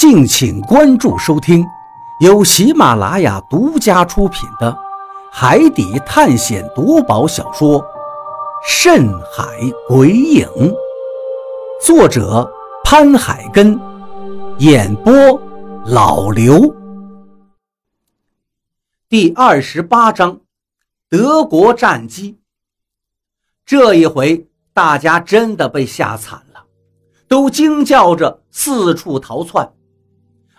敬请关注收听，由喜马拉雅独家出品的《海底探险夺宝小说》《深海鬼影》，作者潘海根，演播老刘。第二十八章，德国战机。这一回，大家真的被吓惨了，都惊叫着四处逃窜。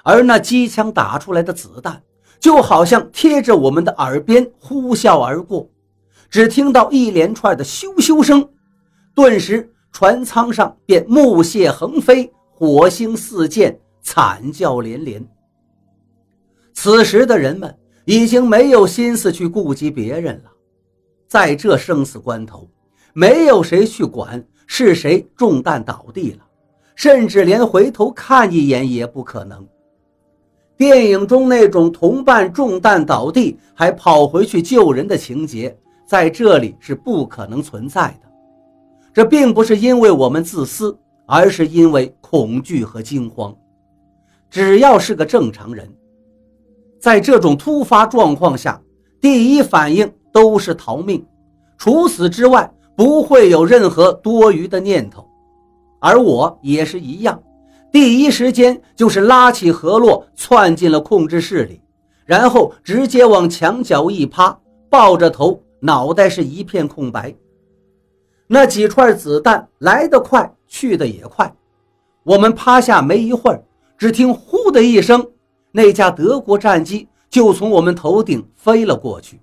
而那机枪打出来的子弹，就好像贴着我们的耳边呼啸而过，只听到一连串的咻咻声，顿时船舱上便木屑横飞，火星四溅，惨叫连连。此时的人们已经没有心思去顾及别人了，在这生死关头，没有谁去管是谁中弹倒地了，甚至连回头看一眼也不可能。电影中那种同伴中弹倒地还跑回去救人的情节，在这里是不可能存在的。这并不是因为我们自私，而是因为恐惧和惊慌。只要是个正常人，在这种突发状况下，第一反应都是逃命，除此之外不会有任何多余的念头。而我也是一样。第一时间就是拉起何洛窜进了控制室里，然后直接往墙角一趴，抱着头，脑袋是一片空白。那几串子弹来得快，去得也快。我们趴下没一会儿，只听“呼”的一声，那架德国战机就从我们头顶飞了过去。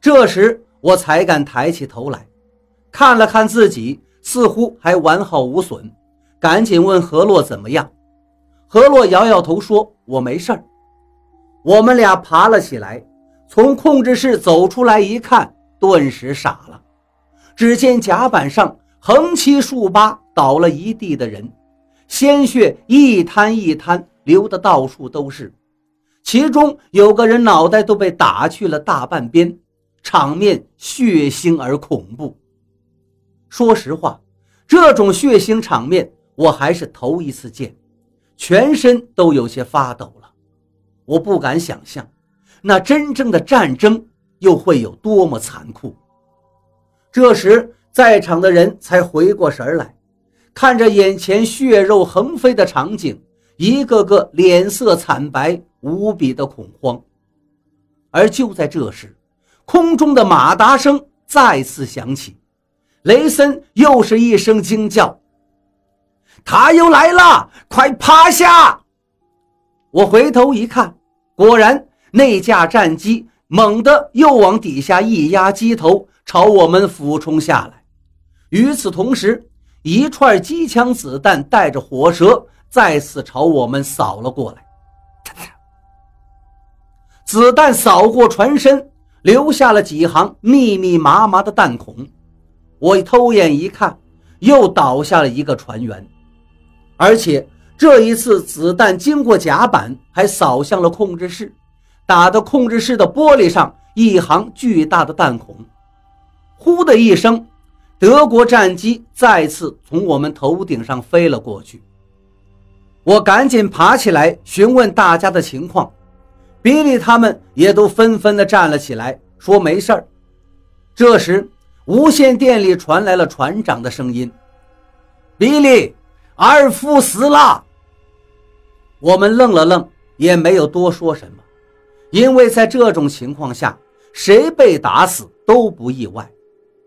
这时我才敢抬起头来，看了看自己，似乎还完好无损。赶紧问何洛怎么样？何洛摇摇头说：“我没事儿。”我们俩爬了起来，从控制室走出来一看，顿时傻了。只见甲板上横七竖八倒了一地的人，鲜血一滩一滩流得到处都是，其中有个人脑袋都被打去了大半边，场面血腥而恐怖。说实话，这种血腥场面。我还是头一次见，全身都有些发抖了。我不敢想象，那真正的战争又会有多么残酷。这时，在场的人才回过神来，看着眼前血肉横飞的场景，一个个脸色惨白，无比的恐慌。而就在这时，空中的马达声再次响起，雷森又是一声惊叫。他又来了！快趴下！我回头一看，果然那架战机猛地又往底下一压机头，朝我们俯冲下来。与此同时，一串机枪子弹带着火舌再次朝我们扫了过来。子弹扫过船身，留下了几行密密麻麻的弹孔。我偷眼一看，又倒下了一个船员。而且这一次子弹经过甲板，还扫向了控制室，打的控制室的玻璃上一行巨大的弹孔。呼的一声，德国战机再次从我们头顶上飞了过去。我赶紧爬起来询问大家的情况，比利他们也都纷纷的站了起来，说没事儿。这时，无线电里传来了船长的声音：“比利。”二副死了，我们愣了愣，也没有多说什么，因为在这种情况下，谁被打死都不意外。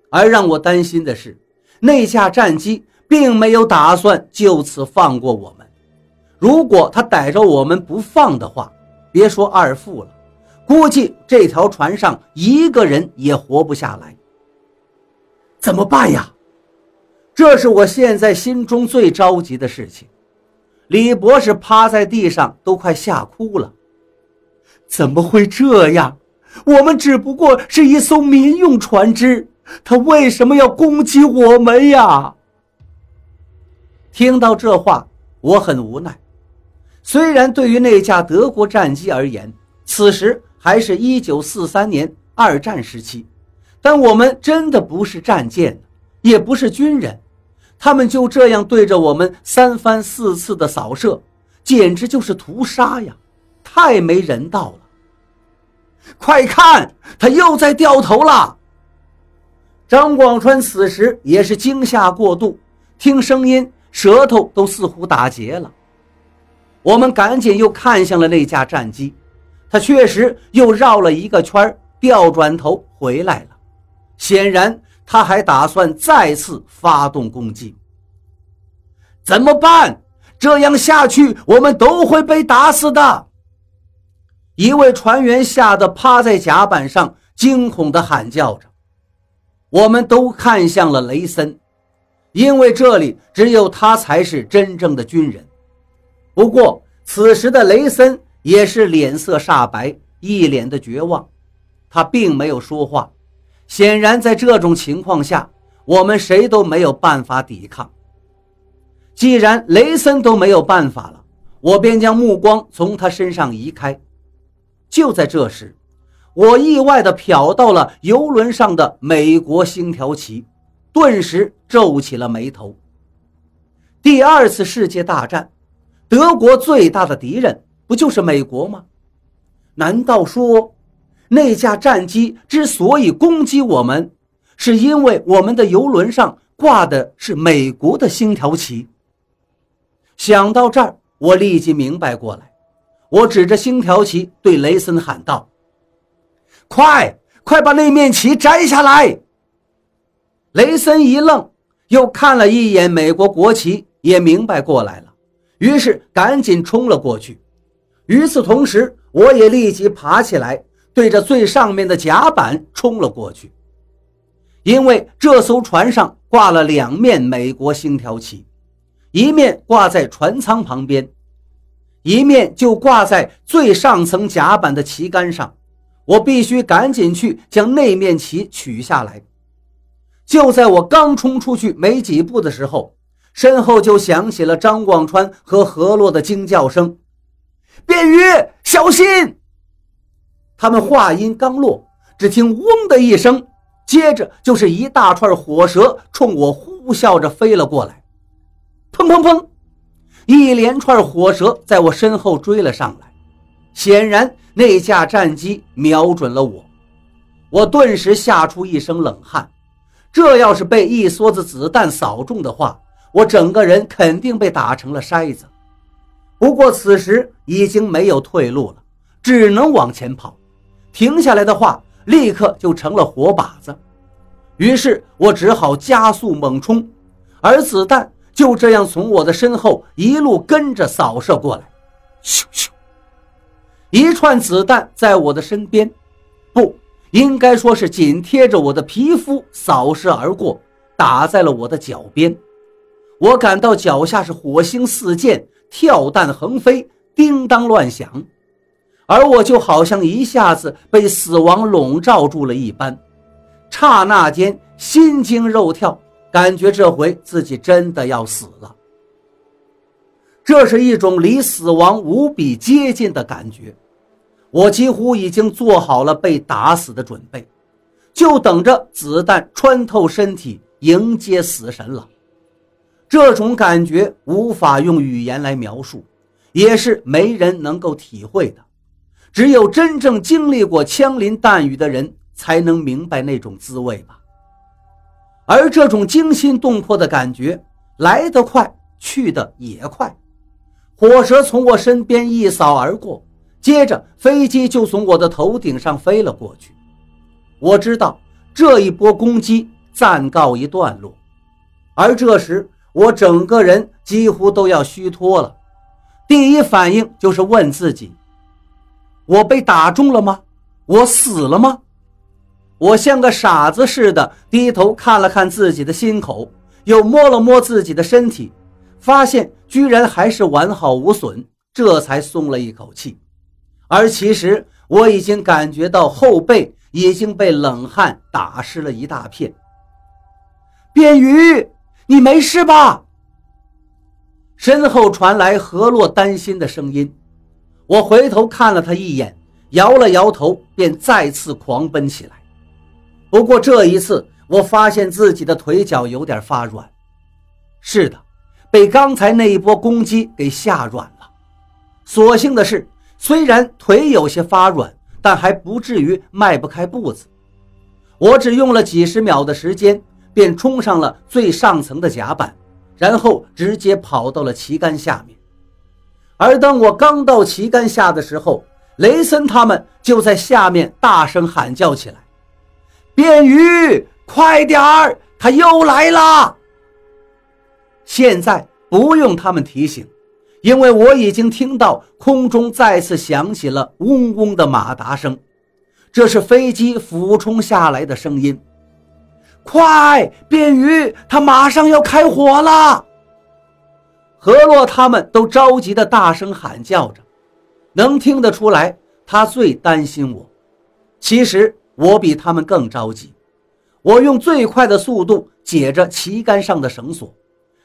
而让我担心的是，那架战机并没有打算就此放过我们。如果他逮着我们不放的话，别说二副了，估计这条船上一个人也活不下来。怎么办呀？这是我现在心中最着急的事情。李博士趴在地上，都快吓哭了。怎么会这样？我们只不过是一艘民用船只，他为什么要攻击我们呀？听到这话，我很无奈。虽然对于那架德国战机而言，此时还是一九四三年二战时期，但我们真的不是战舰，也不是军人。他们就这样对着我们三番四次的扫射，简直就是屠杀呀！太没人道了！快看，他又在掉头了。张广川此时也是惊吓过度，听声音，舌头都似乎打结了。我们赶紧又看向了那架战机，他确实又绕了一个圈，调转头回来了。显然，他还打算再次发动攻击。怎么办？这样下去，我们都会被打死的。一位船员吓得趴在甲板上，惊恐地喊叫着。我们都看向了雷森，因为这里只有他才是真正的军人。不过，此时的雷森也是脸色煞白，一脸的绝望。他并没有说话，显然在这种情况下，我们谁都没有办法抵抗。既然雷森都没有办法了，我便将目光从他身上移开。就在这时，我意外地瞟到了游轮上的美国星条旗，顿时皱起了眉头。第二次世界大战，德国最大的敌人不就是美国吗？难道说，那架战机之所以攻击我们，是因为我们的游轮上挂的是美国的星条旗？想到这儿，我立即明白过来。我指着星条旗对雷森喊道：“快，快把那面旗摘下来！”雷森一愣，又看了一眼美国国旗，也明白过来了，于是赶紧冲了过去。与此同时，我也立即爬起来，对着最上面的甲板冲了过去。因为这艘船上挂了两面美国星条旗。一面挂在船舱旁边，一面就挂在最上层甲板的旗杆上。我必须赶紧去将那面旗取下来。就在我刚冲出去没几步的时候，身后就响起了张广川和何洛的惊叫声：“便鱼，小心！”他们话音刚落，只听“嗡”的一声，接着就是一大串火蛇冲我呼啸着飞了过来。砰砰砰！一连串火蛇在我身后追了上来，显然那架战机瞄准了我。我顿时吓出一身冷汗。这要是被一梭子子弹扫中的话，我整个人肯定被打成了筛子。不过此时已经没有退路了，只能往前跑。停下来的话，立刻就成了活靶子。于是我只好加速猛冲，而子弹。就这样从我的身后一路跟着扫射过来，咻咻，一串子弹在我的身边，不应该说是紧贴着我的皮肤扫射而过，打在了我的脚边。我感到脚下是火星四溅，跳弹横飞，叮当乱响，而我就好像一下子被死亡笼罩住了一般，刹那间心惊肉跳。感觉这回自己真的要死了，这是一种离死亡无比接近的感觉。我几乎已经做好了被打死的准备，就等着子弹穿透身体迎接死神了。这种感觉无法用语言来描述，也是没人能够体会的。只有真正经历过枪林弹雨的人，才能明白那种滋味吧。而这种惊心动魄的感觉来得快，去得也快。火舌从我身边一扫而过，接着飞机就从我的头顶上飞了过去。我知道这一波攻击暂告一段落，而这时我整个人几乎都要虚脱了。第一反应就是问自己：我被打中了吗？我死了吗？我像个傻子似的低头看了看自己的心口，又摸了摸自己的身体，发现居然还是完好无损，这才松了一口气。而其实我已经感觉到后背已经被冷汗打湿了一大片。便鱼，你没事吧？身后传来何洛担心的声音。我回头看了他一眼，摇了摇头，便再次狂奔起来。不过这一次，我发现自己的腿脚有点发软。是的，被刚才那一波攻击给吓软了。所幸的是，虽然腿有些发软，但还不至于迈不开步子。我只用了几十秒的时间，便冲上了最上层的甲板，然后直接跑到了旗杆下面。而当我刚到旗杆下的时候，雷森他们就在下面大声喊叫起来：“便鱼，快点儿，他又来了！”现在不用他们提醒，因为我已经听到空中再次响起了嗡嗡的马达声，这是飞机俯冲下来的声音。快，便鱼，他马上要开火了！何洛他们都着急的大声喊叫着。能听得出来，他最担心我。其实我比他们更着急。我用最快的速度解着旗杆上的绳索，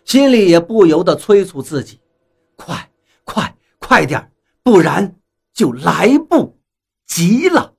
心里也不由得催促自己：快，快，快点不然就来不及了。